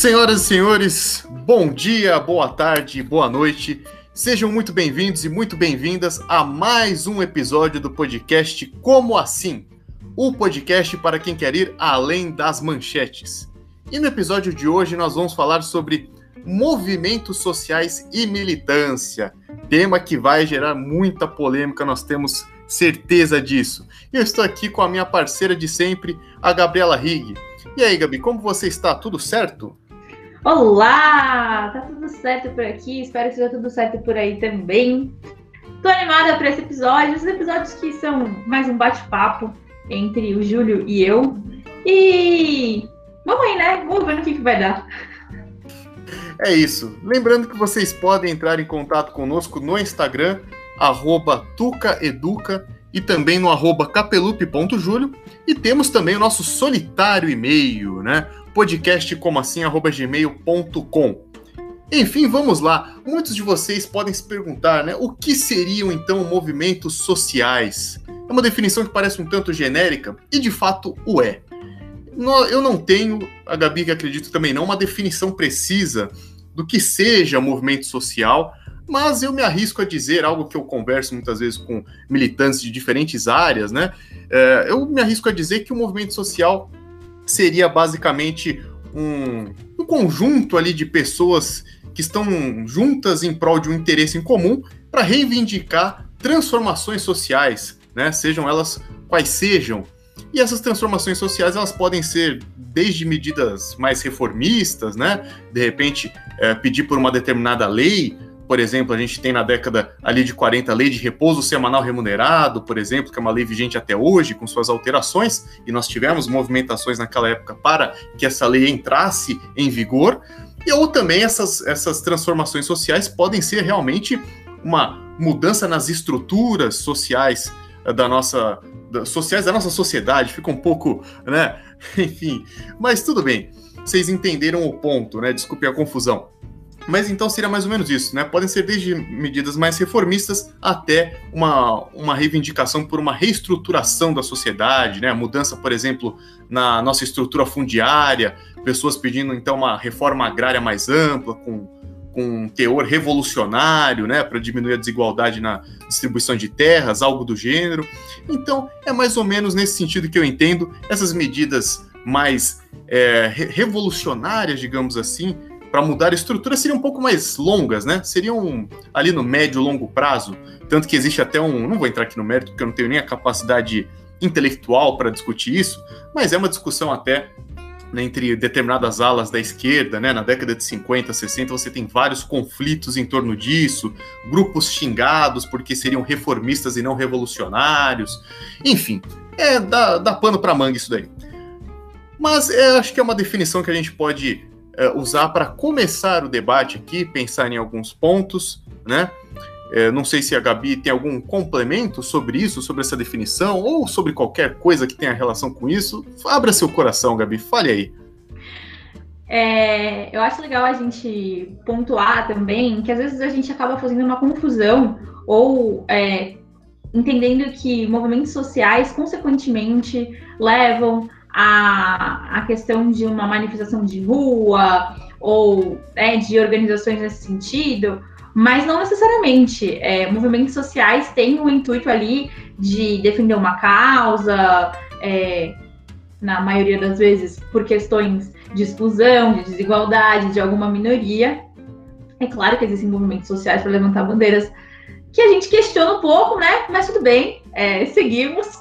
Senhoras e senhores, bom dia, boa tarde, boa noite. Sejam muito bem-vindos e muito bem-vindas a mais um episódio do podcast Como Assim? O podcast para quem quer ir além das manchetes. E no episódio de hoje nós vamos falar sobre movimentos sociais e militância, tema que vai gerar muita polêmica, nós temos certeza disso. Eu estou aqui com a minha parceira de sempre, a Gabriela Rigg. E aí, Gabi, como você está? Tudo certo? Olá! Tá tudo certo por aqui, espero que seja tudo certo por aí também. Tô animada para esse episódio, os episódios que são mais um bate-papo entre o Júlio e eu. E vamos aí, né? Vamos ver no que, que vai dar. É isso. Lembrando que vocês podem entrar em contato conosco no Instagram, arroba tucaeduca e também no arroba capelupe.julio. E temos também o nosso solitário e-mail, né? podcastcomoassim.gmail.com Enfim, vamos lá. Muitos de vocês podem se perguntar, né? O que seriam então movimentos sociais? É uma definição que parece um tanto genérica e de fato o é. Eu não tenho, a Gabi que acredito também não, uma definição precisa do que seja movimento social, mas eu me arrisco a dizer algo que eu converso muitas vezes com militantes de diferentes áreas, né? É, eu me arrisco a dizer que o movimento social seria basicamente um, um conjunto ali de pessoas que estão juntas em prol de um interesse em comum para reivindicar transformações sociais, né? Sejam elas quais sejam. E essas transformações sociais elas podem ser desde medidas mais reformistas, né? De repente é, pedir por uma determinada lei, por exemplo, a gente tem na década ali de 40 a lei de repouso semanal remunerado, por exemplo, que é uma lei vigente até hoje, com suas alterações, e nós tivemos movimentações naquela época para que essa lei entrasse em vigor. E ou também essas, essas transformações sociais podem ser realmente uma mudança nas estruturas sociais da nossa da, sociais da nossa sociedade, fica um pouco, né? Enfim, mas tudo bem. Vocês entenderam o ponto, né? Desculpe a confusão. Mas então seria mais ou menos isso, né? Podem ser desde medidas mais reformistas até uma, uma reivindicação por uma reestruturação da sociedade, né? Mudança, por exemplo, na nossa estrutura fundiária, pessoas pedindo então uma reforma agrária mais ampla, com, com um teor revolucionário, né? Para diminuir a desigualdade na distribuição de terras, algo do gênero. Então, é mais ou menos nesse sentido que eu entendo essas medidas mais é, revolucionárias, digamos assim, para mudar a estrutura seriam um pouco mais longas, né? Seriam ali no médio longo prazo. Tanto que existe até um. Não vou entrar aqui no mérito, porque eu não tenho nem a capacidade intelectual para discutir isso, mas é uma discussão até entre determinadas alas da esquerda, né? Na década de 50, 60, você tem vários conflitos em torno disso, grupos xingados porque seriam reformistas e não revolucionários. Enfim, é dá, dá pano para manga isso daí. Mas é, acho que é uma definição que a gente pode é, usar para começar o debate aqui, pensar em alguns pontos, né? É, não sei se a Gabi tem algum complemento sobre isso, sobre essa definição, ou sobre qualquer coisa que tenha relação com isso. Abra seu coração, Gabi, fale aí. É, eu acho legal a gente pontuar também que às vezes a gente acaba fazendo uma confusão ou é, entendendo que movimentos sociais, consequentemente, levam a, a questão de uma manifestação de rua ou né, de organizações nesse sentido, mas não necessariamente. É, movimentos sociais têm o intuito ali de defender uma causa, é, na maioria das vezes por questões de exclusão, de desigualdade de alguma minoria. É claro que existem movimentos sociais para levantar bandeiras que a gente questiona um pouco, né? Mas tudo bem, é, seguimos.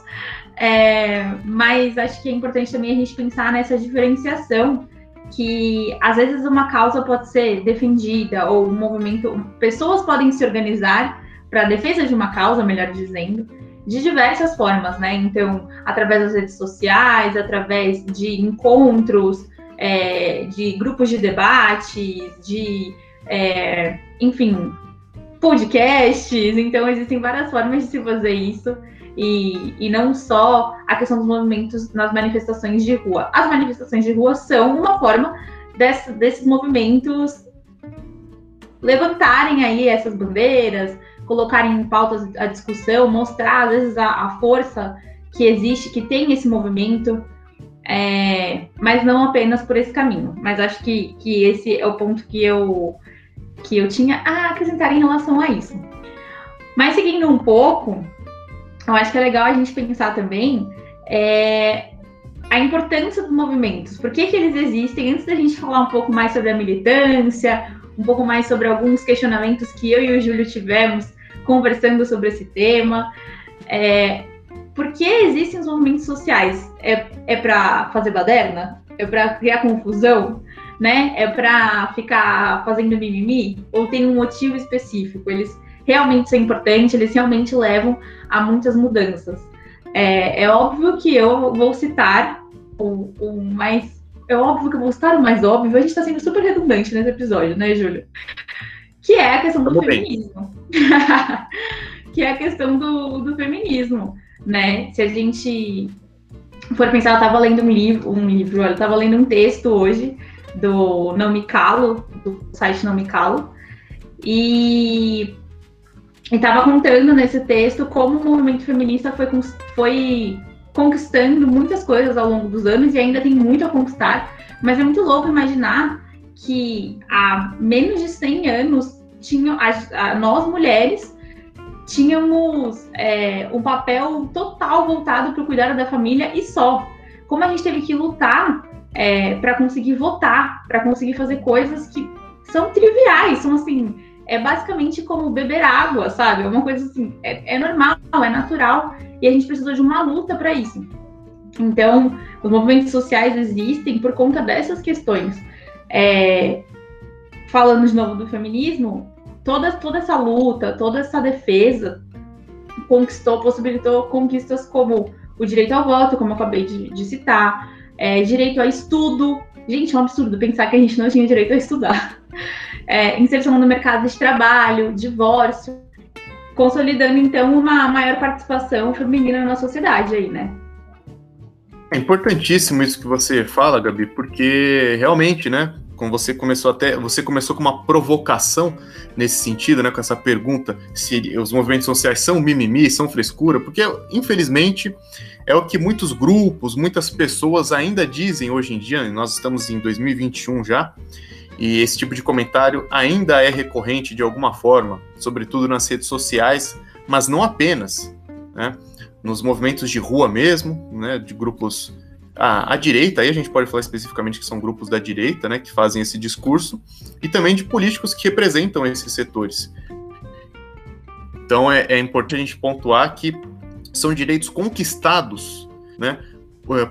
É, mas acho que é importante também a gente pensar nessa diferenciação que às vezes uma causa pode ser defendida ou um movimento, pessoas podem se organizar para a defesa de uma causa, melhor dizendo, de diversas formas, né? Então, através das redes sociais, através de encontros, é, de grupos de debate, de, é, enfim, podcasts. Então, existem várias formas de se fazer isso e, e não só a questão dos movimentos nas manifestações de rua. As manifestações de rua são uma forma desse, desses movimentos levantarem aí essas bandeiras, colocarem em pautas a discussão, mostrar às vezes a, a força que existe, que tem esse movimento. é, mas não apenas por esse caminho. Mas acho que, que esse é o ponto que eu, que eu tinha a acrescentar em relação a isso. Mas seguindo um pouco, eu acho que é legal a gente pensar também é, a importância dos movimentos. Por que, que eles existem? Antes da gente falar um pouco mais sobre a militância, um pouco mais sobre alguns questionamentos que eu e o Júlio tivemos conversando sobre esse tema. É, por que existem os movimentos sociais? É, é para fazer baderna? É para criar confusão? Né? É para ficar fazendo mimimi? Ou tem um motivo específico? Eles realmente são importantes, eles realmente levam a muitas mudanças. É, é óbvio que eu vou citar o, o, mais. É óbvio que eu vou citar o mais óbvio, a gente está sendo super redundante nesse episódio, né, Júlia? Que é a questão do feminismo. que é a questão do, do feminismo, né? Se a gente for pensar, eu estava lendo um livro, um livro, eu estava lendo um texto hoje do Não Me Calo, do site Não Me Calo, e estava contando nesse texto como o movimento feminista foi, foi conquistando muitas coisas ao longo dos anos e ainda tem muito a conquistar, mas é muito louco imaginar que há menos de 100 anos a, a, nós mulheres tínhamos é, um papel total voltado para o cuidado da família e só. Como a gente teve que lutar é, para conseguir votar, para conseguir fazer coisas que são triviais, são assim, é basicamente como beber água, sabe? É uma coisa assim, é, é normal, é natural, e a gente precisou de uma luta para isso. Então, os movimentos sociais existem por conta dessas questões. É, falando de novo do feminismo, toda, toda essa luta, toda essa defesa conquistou, possibilitou conquistas como o direito ao voto, como eu acabei de, de citar, é, direito a estudo. Gente, é um absurdo pensar que a gente não tinha direito a estudar. É, inserção no mercado de trabalho, divórcio, consolidando então uma maior participação feminina na sociedade aí, né? É importantíssimo isso que você fala, Gabi, porque realmente, né? Como você começou até, você começou com uma provocação nesse sentido, né? Com essa pergunta se os movimentos sociais são mimimi, são frescura, porque infelizmente é o que muitos grupos, muitas pessoas ainda dizem hoje em dia. Nós estamos em 2021 já e esse tipo de comentário ainda é recorrente de alguma forma, sobretudo nas redes sociais, mas não apenas, né? Nos movimentos de rua mesmo, né? De grupos à, à direita, aí a gente pode falar especificamente que são grupos da direita, né? Que fazem esse discurso, e também de políticos que representam esses setores. Então é, é importante a gente pontuar que são direitos conquistados, né?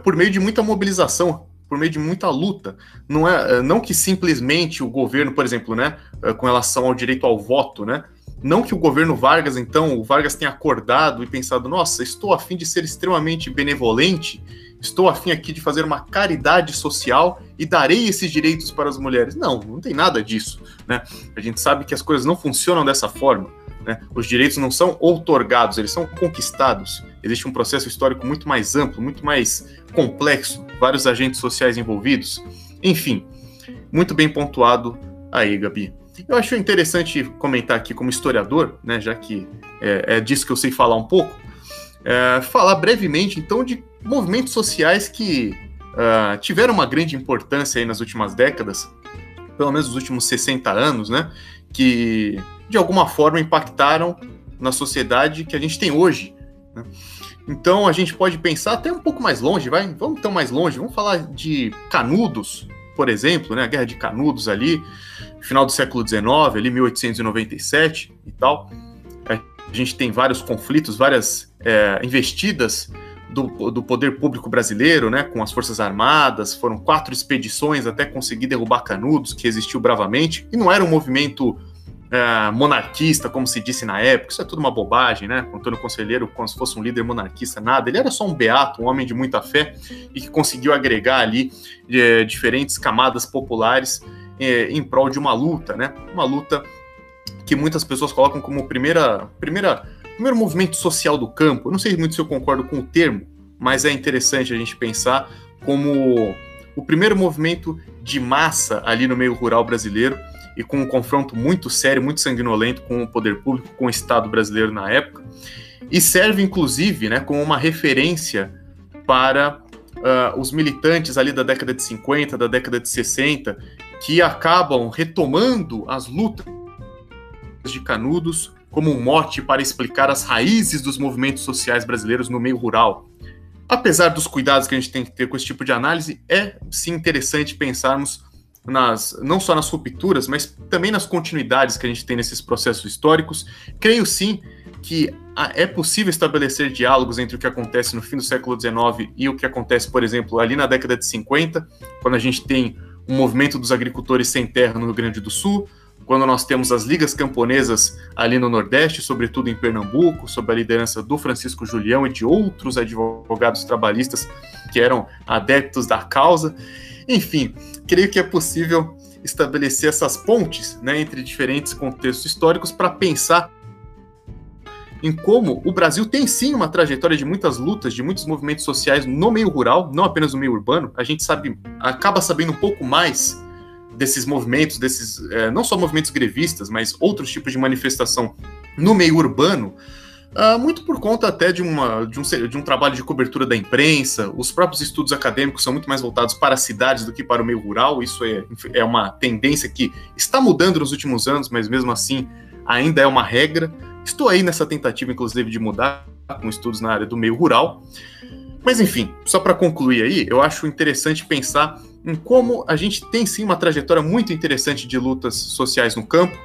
Por meio de muita mobilização, por meio de muita luta. Não é não que simplesmente o governo, por exemplo, né, eh, com relação ao direito ao voto, né, não que o governo Vargas, então, o Vargas tenha acordado e pensado, nossa, estou afim de ser extremamente benevolente, estou afim aqui de fazer uma caridade social e darei esses direitos para as mulheres. Não, não tem nada disso, né? A gente sabe que as coisas não funcionam dessa forma. Né? Os direitos não são outorgados, eles são conquistados. Existe um processo histórico muito mais amplo, muito mais complexo, vários agentes sociais envolvidos. Enfim, muito bem pontuado aí, Gabi. Eu acho interessante comentar aqui como historiador, né, já que é, é disso que eu sei falar um pouco, é, falar brevemente então de movimentos sociais que uh, tiveram uma grande importância aí nas últimas décadas, pelo menos nos últimos 60 anos, né, que de alguma forma impactaram na sociedade que a gente tem hoje. Né? Então a gente pode pensar até um pouco mais longe, vai? Vamos então mais longe, vamos falar de Canudos, por exemplo, né? A Guerra de Canudos ali, final do século XIX, ali 1897 e tal. A gente tem vários conflitos, várias é, investidas do, do, poder público brasileiro, né, com as Forças Armadas, foram quatro expedições até conseguir derrubar Canudos, que resistiu bravamente, e não era um movimento é, monarquista, como se disse na época, isso é tudo uma bobagem, né? Antônio Conselheiro, como se fosse um líder monarquista, nada. Ele era só um beato, um homem de muita fé e que conseguiu agregar ali é, diferentes camadas populares é, em prol de uma luta, né? Uma luta que muitas pessoas colocam como primeira, primeira, primeiro movimento social do campo. Eu não sei muito se eu concordo com o termo, mas é interessante a gente pensar como o primeiro movimento de massa ali no meio rural brasileiro e com um confronto muito sério, muito sanguinolento com o poder público, com o Estado brasileiro na época, e serve inclusive né, como uma referência para uh, os militantes ali da década de 50, da década de 60, que acabam retomando as lutas de Canudos como um mote para explicar as raízes dos movimentos sociais brasileiros no meio rural. Apesar dos cuidados que a gente tem que ter com esse tipo de análise, é sim interessante pensarmos nas, não só nas rupturas, mas também nas continuidades que a gente tem nesses processos históricos. Creio sim que é possível estabelecer diálogos entre o que acontece no fim do século XIX e o que acontece, por exemplo, ali na década de 50, quando a gente tem um movimento dos agricultores sem terra no Rio Grande do Sul, quando nós temos as ligas camponesas ali no Nordeste, sobretudo em Pernambuco, sob a liderança do Francisco Julião e de outros advogados trabalhistas que eram adeptos da causa. Enfim, creio que é possível estabelecer essas pontes né, entre diferentes contextos históricos para pensar em como o Brasil tem sim uma trajetória de muitas lutas, de muitos movimentos sociais no meio rural, não apenas no meio urbano. A gente sabe, acaba sabendo um pouco mais desses movimentos, desses é, não só movimentos grevistas, mas outros tipos de manifestação no meio urbano, uh, muito por conta até de, uma, de, um, de um trabalho de cobertura da imprensa. Os próprios estudos acadêmicos são muito mais voltados para as cidades do que para o meio rural. Isso é, é uma tendência que está mudando nos últimos anos, mas mesmo assim ainda é uma regra. Estou aí nessa tentativa, inclusive, de mudar com estudos na área do meio rural. Mas enfim, só para concluir aí, eu acho interessante pensar em como a gente tem sim uma trajetória muito interessante de lutas sociais no campo.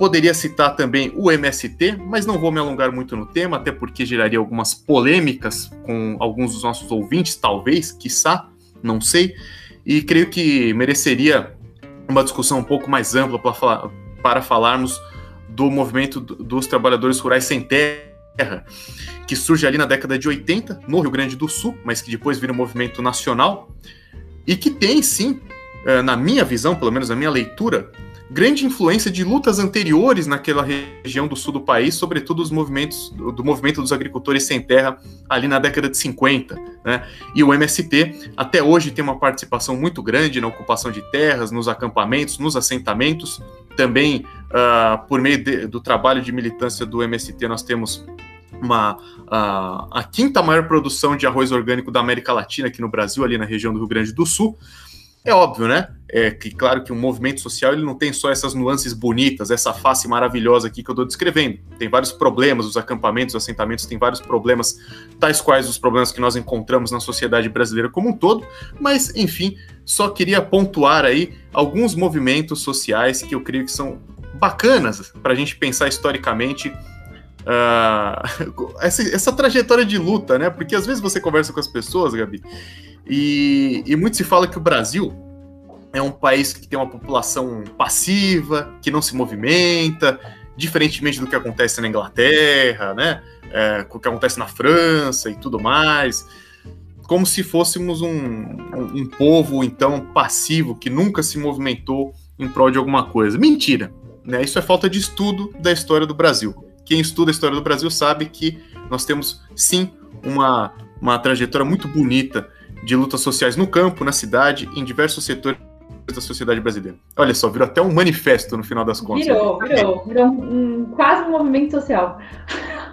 Poderia citar também o MST, mas não vou me alongar muito no tema, até porque geraria algumas polêmicas com alguns dos nossos ouvintes, talvez, quiçá, não sei. E creio que mereceria uma discussão um pouco mais ampla para, falar, para falarmos do movimento dos trabalhadores rurais sem terra, que surge ali na década de 80, no Rio Grande do Sul, mas que depois vira um movimento nacional, e que tem, sim, eh, na minha visão, pelo menos na minha leitura, grande influência de lutas anteriores naquela região do sul do país, sobretudo os movimentos do movimento dos agricultores sem terra ali na década de 50, né? E o MST até hoje tem uma participação muito grande na ocupação de terras, nos acampamentos, nos assentamentos. Também uh, por meio de, do trabalho de militância do MST nós temos uma, uh, a quinta maior produção de arroz orgânico da América Latina aqui no Brasil, ali na região do Rio Grande do Sul. É óbvio, né? É que claro que um movimento social ele não tem só essas nuances bonitas, essa face maravilhosa aqui que eu estou descrevendo. Tem vários problemas, os acampamentos, os assentamentos têm vários problemas, tais quais os problemas que nós encontramos na sociedade brasileira como um todo. Mas, enfim, só queria pontuar aí alguns movimentos sociais que eu creio que são bacanas para a gente pensar historicamente uh, essa, essa, trajetória de luta, né? Porque às vezes você conversa com as pessoas, Gabi, e, e muito se fala que o Brasil é um país que tem uma população passiva, que não se movimenta, diferentemente do que acontece na Inglaterra, né? É, o que acontece na França e tudo mais. Como se fôssemos um, um, um povo, então, passivo, que nunca se movimentou em prol de alguma coisa. Mentira! Né? Isso é falta de estudo da história do Brasil. Quem estuda a história do Brasil sabe que nós temos, sim, uma, uma trajetória muito bonita de lutas sociais no campo, na cidade, em diversos setores da sociedade brasileira. Olha só, virou até um manifesto no final das contas. Virou, virou, virou um, um, quase um movimento social.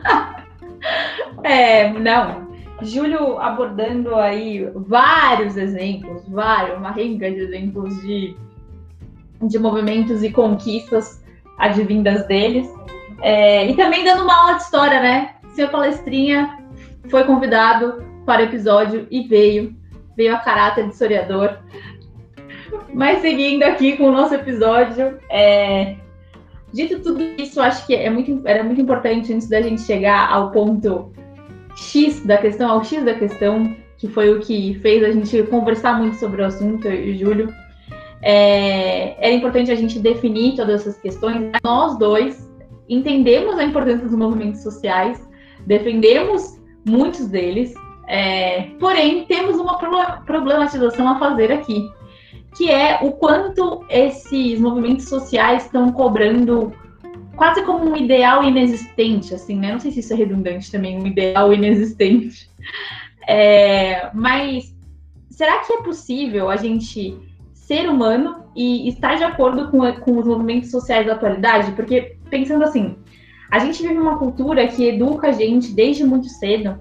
é, não. Júlio abordando aí vários exemplos, vários, uma renga de exemplos de, de movimentos e conquistas advindas deles. É, e também dando uma aula de história, né? Seu palestrinha foi convidado para o episódio e veio veio a caráter de historiador. Mas seguindo aqui com o nosso episódio, é... dito tudo isso, acho que é muito, era muito importante antes da gente chegar ao ponto X da questão, ao X da questão, que foi o que fez a gente conversar muito sobre o assunto, eu e Júlio. É, era importante a gente definir todas essas questões. Nós dois entendemos a importância dos movimentos sociais, defendemos muitos deles, é, porém, temos uma problematização a fazer aqui, que é o quanto esses movimentos sociais estão cobrando quase como um ideal inexistente, assim, né? Não sei se isso é redundante também, um ideal inexistente. É, mas será que é possível a gente ser humano e estar de acordo com, com os movimentos sociais da atualidade? Porque, pensando assim, a gente vive uma cultura que educa a gente desde muito cedo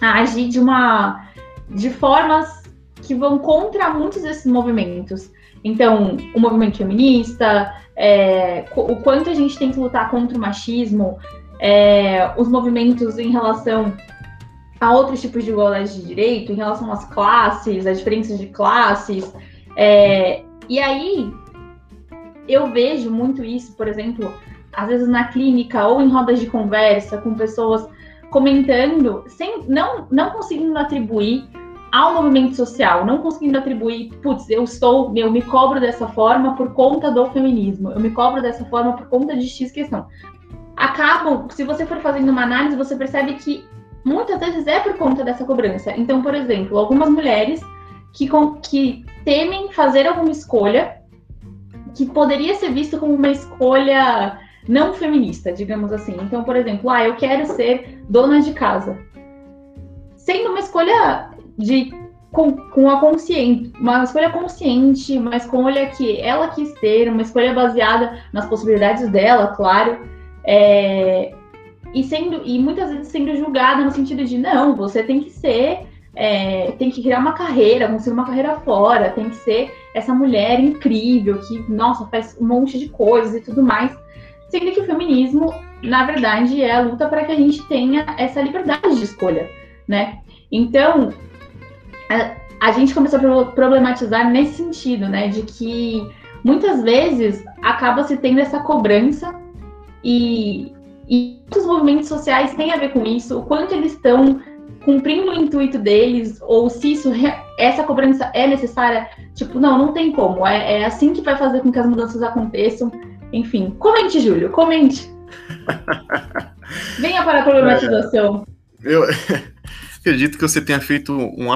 a agir de uma de formas que vão contra muitos desses movimentos. Então, o movimento feminista, é, o quanto a gente tem que lutar contra o machismo, é, os movimentos em relação a outros tipos de igualdade de direito, em relação às classes, às diferenças de classes. É, e aí, eu vejo muito isso, por exemplo, às vezes na clínica ou em rodas de conversa com pessoas comentando, sem não, não conseguindo atribuir ao movimento social, não conseguindo atribuir, putz, eu estou, eu me cobro dessa forma por conta do feminismo, eu me cobro dessa forma por conta de X questão. Acabam, se você for fazendo uma análise, você percebe que muitas vezes é por conta dessa cobrança. Então, por exemplo, algumas mulheres que, que temem fazer alguma escolha que poderia ser vista como uma escolha não feminista, digamos assim. Então, por exemplo, ah, eu quero ser dona de casa. Sendo uma escolha de com, com a consciente, uma escolha consciente, uma escolha que ela quis ter, uma escolha baseada nas possibilidades dela, claro. É, e sendo e muitas vezes sendo julgada no sentido de não, você tem que ser, é, tem que criar uma carreira, conseguir uma carreira fora, tem que ser essa mulher incrível que, nossa, faz um monte de coisas e tudo mais. Sendo que o feminismo, na verdade, é a luta para que a gente tenha essa liberdade de escolha, né? Então, a, a gente começou a problematizar nesse sentido, né? De que muitas vezes acaba se tendo essa cobrança e, e os movimentos sociais têm a ver com isso, o quanto eles estão cumprindo o intuito deles, ou se isso, essa cobrança é necessária, tipo, não, não tem como, é, é assim que vai fazer com que as mudanças aconteçam. Enfim, comente, Júlio, comente. Venha para a problematização. É, eu acredito que você tenha feito um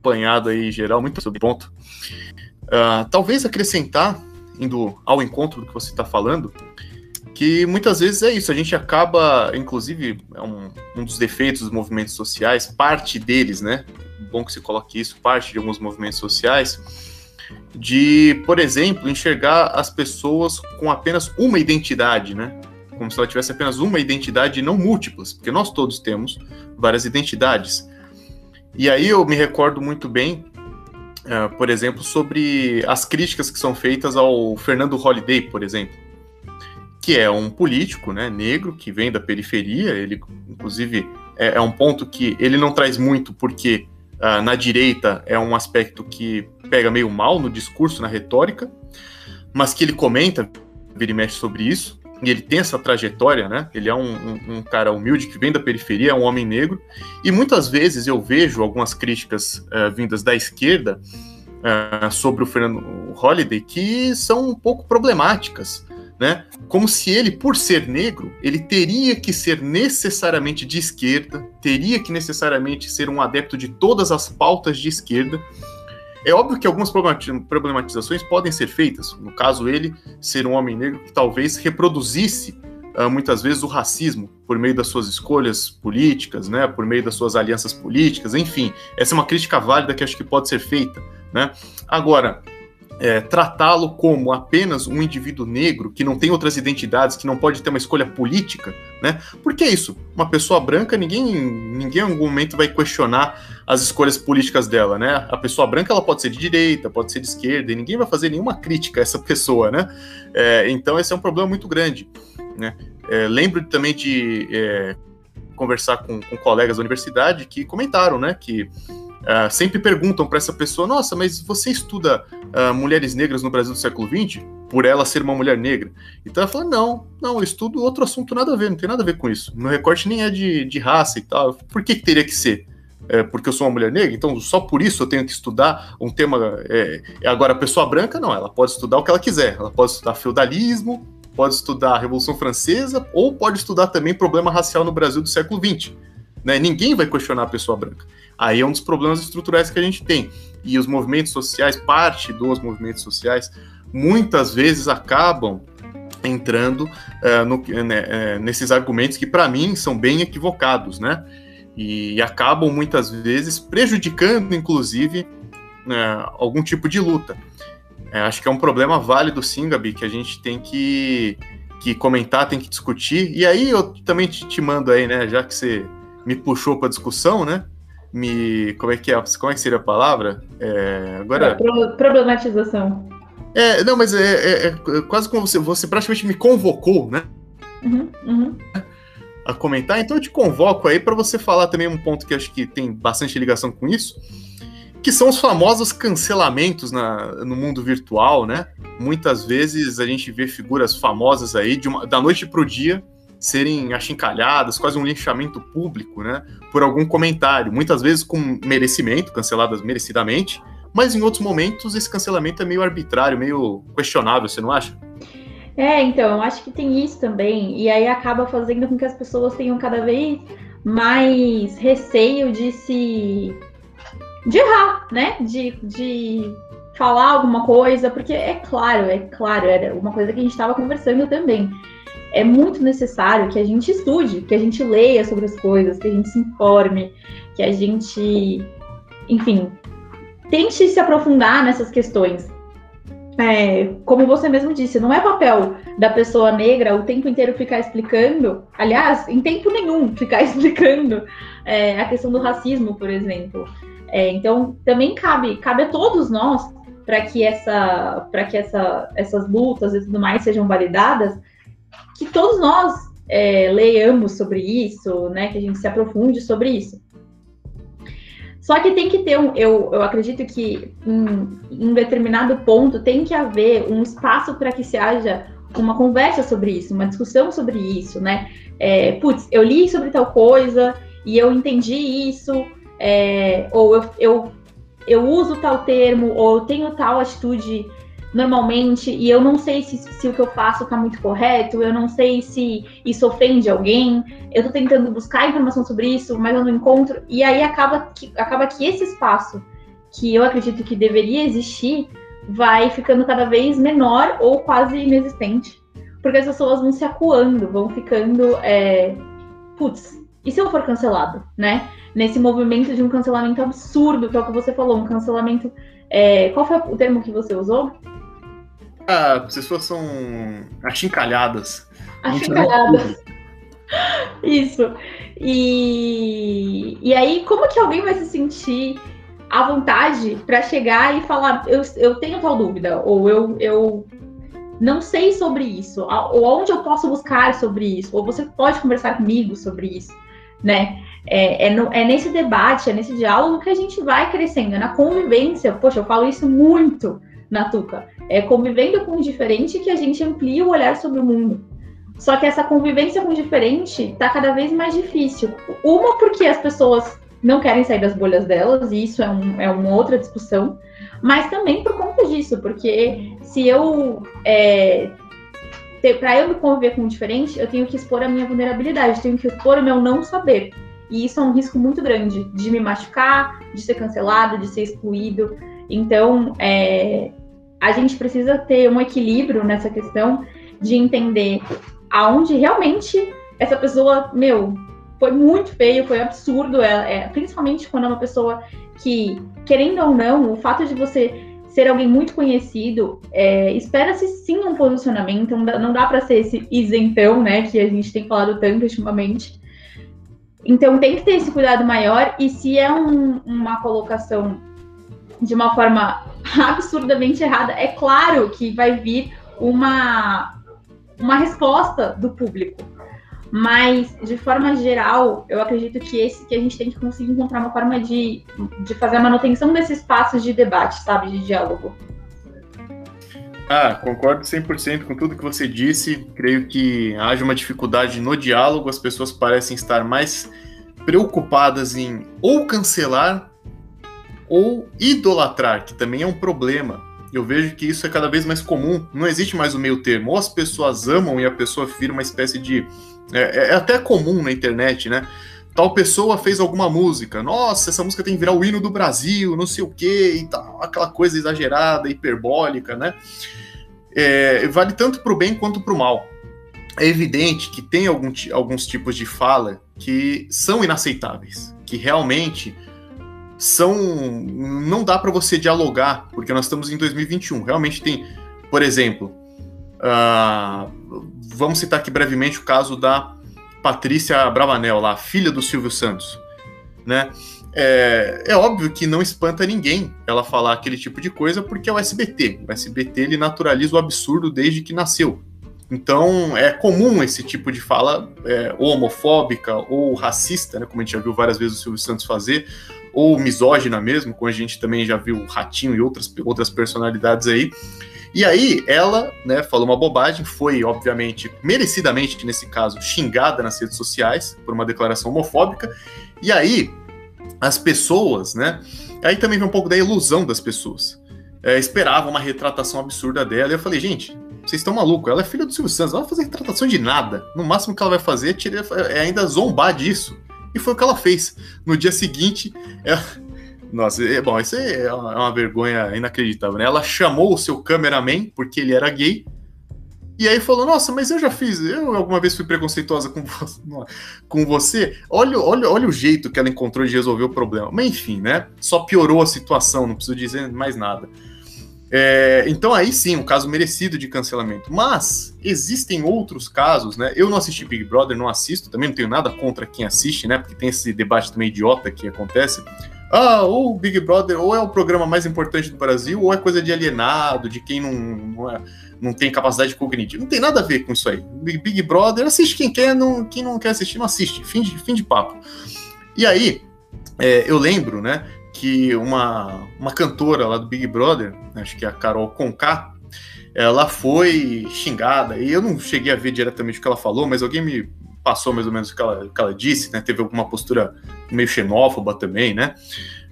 apanhado aí geral, muito sobre ponto. Uh, talvez acrescentar, indo ao encontro do que você está falando, que muitas vezes é isso, a gente acaba, inclusive, é um, um dos defeitos dos movimentos sociais, parte deles, né? Bom que se coloque isso, parte de alguns movimentos sociais, de, por exemplo, enxergar as pessoas com apenas uma identidade, né? Como se ela tivesse apenas uma identidade e não múltiplas, porque nós todos temos várias identidades. E aí eu me recordo muito bem, uh, por exemplo, sobre as críticas que são feitas ao Fernando Holliday, por exemplo que é um político né, negro que vem da periferia. Ele, inclusive, é, é um ponto que ele não traz muito, porque uh, na direita é um aspecto que pega meio mal no discurso, na retórica, mas que ele comenta, vira e mexe sobre isso. E ele tem essa trajetória, né? Ele é um, um, um, cara humilde que vem da periferia, é um homem negro. E muitas vezes eu vejo algumas críticas uh, vindas da esquerda uh, sobre o Fernando Holliday que são um pouco problemáticas né? Como se ele, por ser negro, ele teria que ser necessariamente de esquerda, teria que necessariamente ser um adepto de todas as pautas de esquerda. É óbvio que algumas problematizações podem ser feitas. No caso, ele ser um homem negro que talvez reproduzisse uh, muitas vezes o racismo por meio das suas escolhas políticas, né? Por meio das suas alianças políticas, enfim. Essa é uma crítica válida que acho que pode ser feita, né? Agora, é, tratá-lo como apenas um indivíduo negro que não tem outras identidades, que não pode ter uma escolha política, né? Porque é isso. Uma pessoa branca, ninguém, ninguém em algum momento vai questionar as escolhas políticas dela, né? A pessoa branca ela pode ser de direita, pode ser de esquerda, e ninguém vai fazer nenhuma crítica a essa pessoa, né? É, então esse é um problema muito grande, né? É, lembro também de é, conversar com, com colegas da universidade que comentaram, né? Que Uh, sempre perguntam para essa pessoa: Nossa, mas você estuda uh, mulheres negras no Brasil do século XX? Por ela ser uma mulher negra. Então ela fala: Não, não, eu estudo outro assunto, nada a ver, não tem nada a ver com isso. Meu recorte nem é de, de raça e tal. Por que, que teria que ser? É, porque eu sou uma mulher negra, então só por isso eu tenho que estudar um tema. É, agora, a pessoa branca, não, ela pode estudar o que ela quiser. Ela pode estudar feudalismo, pode estudar a Revolução Francesa, ou pode estudar também problema racial no Brasil do século XX. Né? Ninguém vai questionar a pessoa branca. Aí é um dos problemas estruturais que a gente tem. E os movimentos sociais, parte dos movimentos sociais, muitas vezes acabam entrando uh, no, né, uh, nesses argumentos que, para mim, são bem equivocados, né? E, acabam muitas vezes prejudicando, inclusive, uh, algum tipo de luta. acho que é um problema válido, sim, Gabi, que a gente tem que, que comentar, tem que discutir. E aí eu também te, te mando aí, né? Já que você me puxou para discussão, né? Me. Como é que é? Como é que seria a palavra? É, agora. Problematização. É, não, mas é, é, é, quase como você, você praticamente me convocou, né? Uhum, uhum. A comentar, então eu te convoco aí para você falar também um ponto que acho que tem bastante ligação com isso, que são os famosos cancelamentos na, no mundo virtual, né? Muitas vezes a gente vê figuras famosas aí de uma, da noite pro dia serem achincalhadas, quase um linchamento público, né? Por algum comentário, muitas vezes com merecimento, canceladas merecidamente, mas em outros momentos esse cancelamento é meio arbitrário, meio questionável, você não acha? É, então, eu acho que tem isso também, e aí acaba fazendo com que as pessoas tenham cada vez mais receio de se. de errar, né? De, de falar alguma coisa, porque é claro, é claro, era uma coisa que a gente estava conversando também. É muito necessário que a gente estude, que a gente leia sobre as coisas, que a gente se informe, que a gente, enfim, tente se aprofundar nessas questões. É, como você mesmo disse, não é papel da pessoa negra o tempo inteiro ficar explicando, aliás, em tempo nenhum ficar explicando é, a questão do racismo, por exemplo. É, então, também cabe, cabe a todos nós para que, essa, que essa, essas lutas e tudo mais sejam validadas, que todos nós é, leiamos sobre isso, né, que a gente se aprofunde sobre isso. Só que tem que ter um, eu, eu acredito que em, um determinado ponto tem que haver um espaço para que se haja uma conversa sobre isso, uma discussão sobre isso, né? É, putz, eu li sobre tal coisa e eu entendi isso, é, ou eu, eu, eu uso tal termo, ou eu tenho tal atitude normalmente, e eu não sei se, se o que eu faço está muito correto, eu não sei se isso ofende alguém, eu estou tentando buscar informação sobre isso, mas eu não encontro, e aí acaba que, acaba que esse espaço que eu acredito que deveria existir vai ficando cada vez menor ou quase inexistente, porque as pessoas vão se acuando, vão ficando, é, putz, e se eu for cancelado, né? Nesse movimento de um cancelamento absurdo, que é o que você falou, um cancelamento. É, qual foi o termo que você usou? Ah, as pessoas são achincalhadas. Achincalhadas. Isso. E, e aí, como que alguém vai se sentir à vontade para chegar e falar, eu, eu tenho tal dúvida, ou eu, eu não sei sobre isso, ou onde eu posso buscar sobre isso, ou você pode conversar comigo sobre isso, né? É, é, no, é, nesse debate, é nesse diálogo que a gente vai crescendo, é na convivência. Poxa, eu falo isso muito na Tuca. É convivendo com o diferente que a gente amplia o olhar sobre o mundo. Só que essa convivência com o diferente está cada vez mais difícil. Uma, porque as pessoas não querem sair das bolhas delas, e isso é, um, é uma outra discussão, mas também por conta disso, porque se eu. É, para eu me conviver com o diferente, eu tenho que expor a minha vulnerabilidade, tenho que expor o meu não saber. E isso é um risco muito grande de me machucar, de ser cancelado, de ser excluído. Então, é, a gente precisa ter um equilíbrio nessa questão de entender aonde realmente essa pessoa, meu, foi muito feio, foi absurdo, é, é, principalmente quando é uma pessoa que, querendo ou não, o fato de você ser alguém muito conhecido, é, espera-se sim um posicionamento, não dá, não dá para ser esse isentão, né, que a gente tem falado tanto ultimamente. Então tem que ter esse cuidado maior, e se é um, uma colocação de uma forma absurdamente errada, é claro que vai vir uma, uma resposta do público. Mas, de forma geral, eu acredito que esse que a gente tem que conseguir encontrar uma forma de, de fazer a manutenção desses espaços de debate, sabe, de diálogo. Ah, concordo 100% com tudo que você disse. Creio que haja uma dificuldade no diálogo, as pessoas parecem estar mais preocupadas em ou cancelar ou idolatrar, que também é um problema. Eu vejo que isso é cada vez mais comum. Não existe mais o meio termo. Ou as pessoas amam e a pessoa vira uma espécie de. É, é até comum na internet, né? Tal pessoa fez alguma música. Nossa, essa música tem que virar o hino do Brasil, não sei o quê, e tal. Aquela coisa exagerada, hiperbólica, né? É, vale tanto para o bem quanto para o mal. É evidente que tem algum, alguns tipos de fala que são inaceitáveis, que realmente são. Não dá para você dialogar, porque nós estamos em 2021. Realmente tem, por exemplo, uh, vamos citar aqui brevemente o caso da Patrícia Bravanel lá, filha do Silvio Santos, né? É, é, óbvio que não espanta ninguém ela falar aquele tipo de coisa, porque é o SBT. O SBT ele naturaliza o absurdo desde que nasceu. Então é comum esse tipo de fala é, ou homofóbica ou racista, né, como a gente já viu várias vezes o Silvio Santos fazer, ou misógina mesmo, como a gente também já viu o Ratinho e outras, outras personalidades aí. E aí ela, né, falou uma bobagem, foi obviamente merecidamente nesse caso xingada nas redes sociais por uma declaração homofóbica. E aí as pessoas, né? Aí também vem um pouco da ilusão das pessoas. É, esperava uma retratação absurda dela. E eu falei, gente, vocês estão malucos. Ela é filha do Silvio Santos, ela não vai fazer retratação de nada. No máximo que ela vai fazer é, é ainda zombar disso. E foi o que ela fez. No dia seguinte, ela... Nossa, é, bom, isso é uma vergonha inacreditável, né? Ela chamou o seu cameraman, porque ele era gay, e aí falou: Nossa, mas eu já fiz, eu alguma vez fui preconceituosa com você. Com você. Olha, olha, olha o jeito que ela encontrou de resolver o problema. Mas enfim, né? Só piorou a situação, não preciso dizer mais nada. É, então aí sim, um caso merecido de cancelamento. Mas existem outros casos, né? Eu não assisti Big Brother, não assisto, também não tenho nada contra quem assiste, né? Porque tem esse debate também idiota que acontece. Ah, ou o Big Brother ou é o programa mais importante do Brasil, ou é coisa de alienado, de quem não, não é não tem capacidade cognitiva. Não tem nada a ver com isso aí. Big Brother, assiste quem quer, não, quem não quer assistir, não assiste. Fim de, fim de papo. E aí, é, eu lembro, né, que uma, uma cantora lá do Big Brother, acho que é a Carol Conká, ela foi xingada, e eu não cheguei a ver diretamente o que ela falou, mas alguém me passou mais ou menos o que ela, o que ela disse, né? Teve alguma postura meio xenófoba também, né?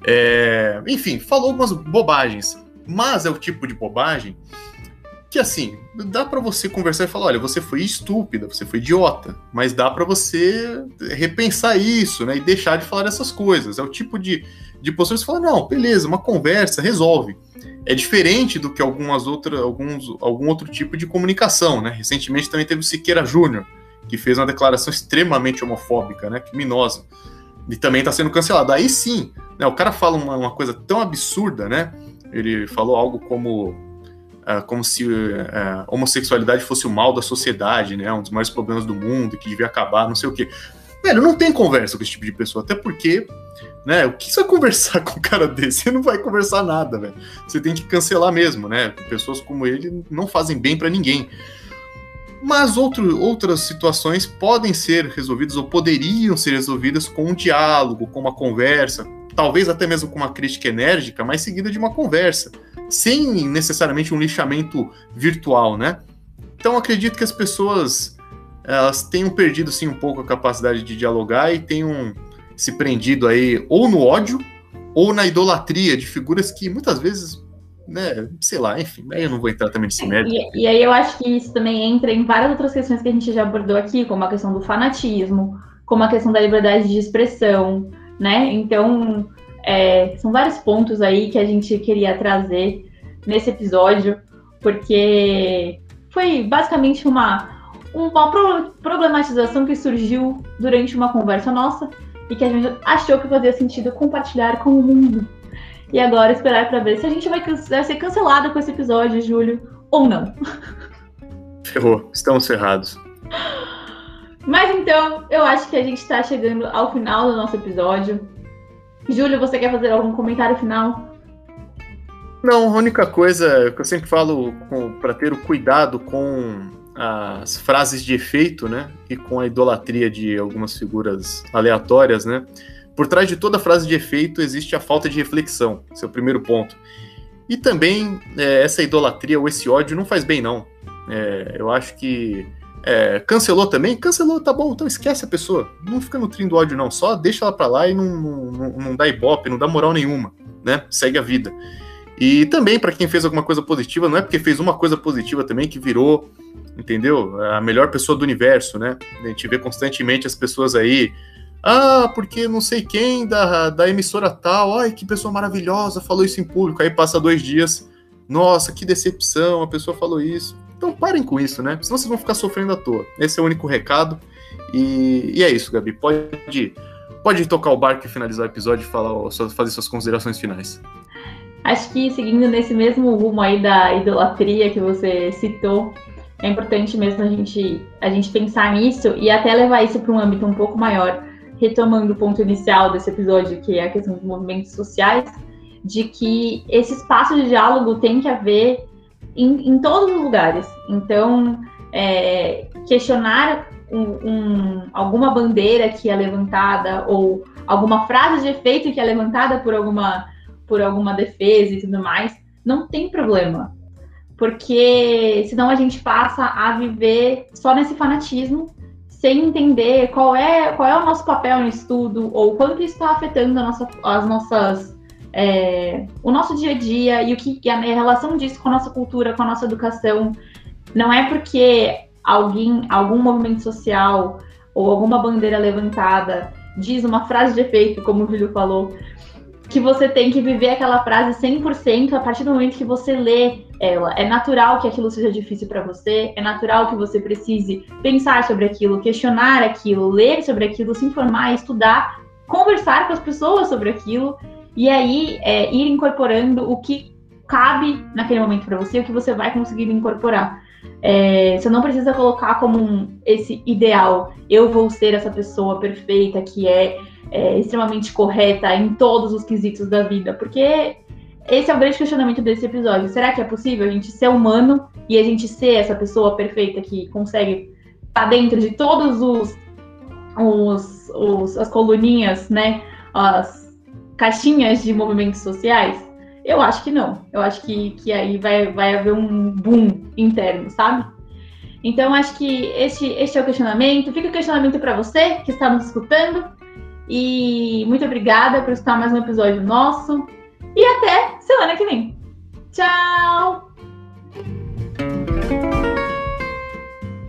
É, enfim, falou algumas bobagens. Mas é o tipo de bobagem que assim, dá para você conversar e falar, olha, você foi estúpida, você foi idiota, mas dá para você repensar isso, né, e deixar de falar essas coisas. É o tipo de, de postura você fala, não, beleza, uma conversa resolve. É diferente do que algumas outras, alguns, algum outro tipo de comunicação, né? Recentemente também teve o Siqueira Júnior, que fez uma declaração extremamente homofóbica, né, criminosa, e também está sendo cancelado. Aí sim, né, o cara fala uma, uma coisa tão absurda, né? Ele falou algo como uh, como se uh, homossexualidade fosse o mal da sociedade, né? Um dos maiores problemas do mundo, que devia acabar, não sei o quê. Velho, não tem conversa com esse tipo de pessoa, até porque, né? O que você vai conversar com um cara desse? Você não vai conversar nada, velho. Você tem que cancelar mesmo, né? Pessoas como ele não fazem bem para ninguém. Mas outro, outras situações podem ser resolvidas ou poderiam ser resolvidas com um diálogo, com uma conversa, talvez até mesmo com uma crítica enérgica, mas seguida de uma conversa sem necessariamente um lixamento virtual, né? Então acredito que as pessoas elas tenham perdido sim um pouco a capacidade de dialogar e tenham se prendido aí ou no ódio ou na idolatria de figuras que muitas vezes, né, sei lá, enfim, aí eu não vou entrar também nesse mérito. E, e aí eu acho que isso também entra em várias outras questões que a gente já abordou aqui, como a questão do fanatismo, como a questão da liberdade de expressão, né? Então, é, são vários pontos aí que a gente queria trazer nesse episódio, porque foi basicamente uma, uma problematização que surgiu durante uma conversa nossa e que a gente achou que fazia sentido compartilhar com o mundo. E agora esperar para ver se a gente vai, vai ser cancelado com esse episódio, Júlio, ou não. Ferrou, estamos ferrados. Mas então, eu acho que a gente está chegando ao final do nosso episódio. Júlio, você quer fazer algum comentário final? Não, a única coisa que eu sempre falo para ter o cuidado com as frases de efeito, né? E com a idolatria de algumas figuras aleatórias, né? Por trás de toda frase de efeito existe a falta de reflexão, esse é primeiro ponto. E também é, essa idolatria ou esse ódio não faz bem, não. É, eu acho que é, cancelou também? Cancelou, tá bom, então esquece a pessoa. Não fica nutrindo ódio, não. Só deixa ela pra lá e não, não, não dá ibope, não dá moral nenhuma, né? Segue a vida. E também, para quem fez alguma coisa positiva, não é porque fez uma coisa positiva também que virou, entendeu? A melhor pessoa do universo, né? A gente vê constantemente as pessoas aí. Ah, porque não sei quem da, da emissora tal, ai que pessoa maravilhosa, falou isso em público. Aí passa dois dias, nossa, que decepção, a pessoa falou isso. Então parem com isso, né? Senão vocês vão ficar sofrendo à toa. Esse é o único recado. E, e é isso, Gabi. Pode, pode tocar o barco e finalizar o episódio e falar, fazer suas considerações finais. Acho que seguindo nesse mesmo rumo aí da idolatria que você citou, é importante mesmo a gente, a gente pensar nisso e até levar isso para um âmbito um pouco maior, retomando o ponto inicial desse episódio, que é a questão dos movimentos sociais, de que esse espaço de diálogo tem que haver em, em todos os lugares. Então, é, questionar um, um, alguma bandeira que é levantada ou alguma frase de efeito que é levantada por alguma, por alguma defesa e tudo mais, não tem problema porque senão a gente passa a viver só nesse fanatismo, sem entender qual é, qual é o nosso papel no estudo, ou quanto isso está afetando nossa, as nossas. É, o nosso dia a dia e o que a relação disso com a nossa cultura, com a nossa educação. Não é porque alguém, algum movimento social ou alguma bandeira levantada diz uma frase de efeito, como o Júlio falou, que você tem que viver aquela frase 100% a partir do momento que você lê ela. É natural que aquilo seja difícil para você, é natural que você precise pensar sobre aquilo, questionar aquilo, ler sobre aquilo, se informar, estudar, conversar com as pessoas sobre aquilo e aí é, ir incorporando o que cabe naquele momento para você, o que você vai conseguir incorporar. É, você não precisa colocar como um, esse ideal, eu vou ser essa pessoa perfeita que é, é extremamente correta em todos os quesitos da vida, porque esse é o grande questionamento desse episódio. Será que é possível a gente ser humano e a gente ser essa pessoa perfeita que consegue estar tá dentro de todos os, os, os as coluninhas, né? As caixinhas de movimentos sociais? Eu acho que não. Eu acho que, que aí vai, vai haver um boom interno, sabe? Então, acho que este, este é o questionamento. Fica o questionamento para você que está nos escutando. E muito obrigada por estar mais um episódio nosso. E até semana que vem. Tchau!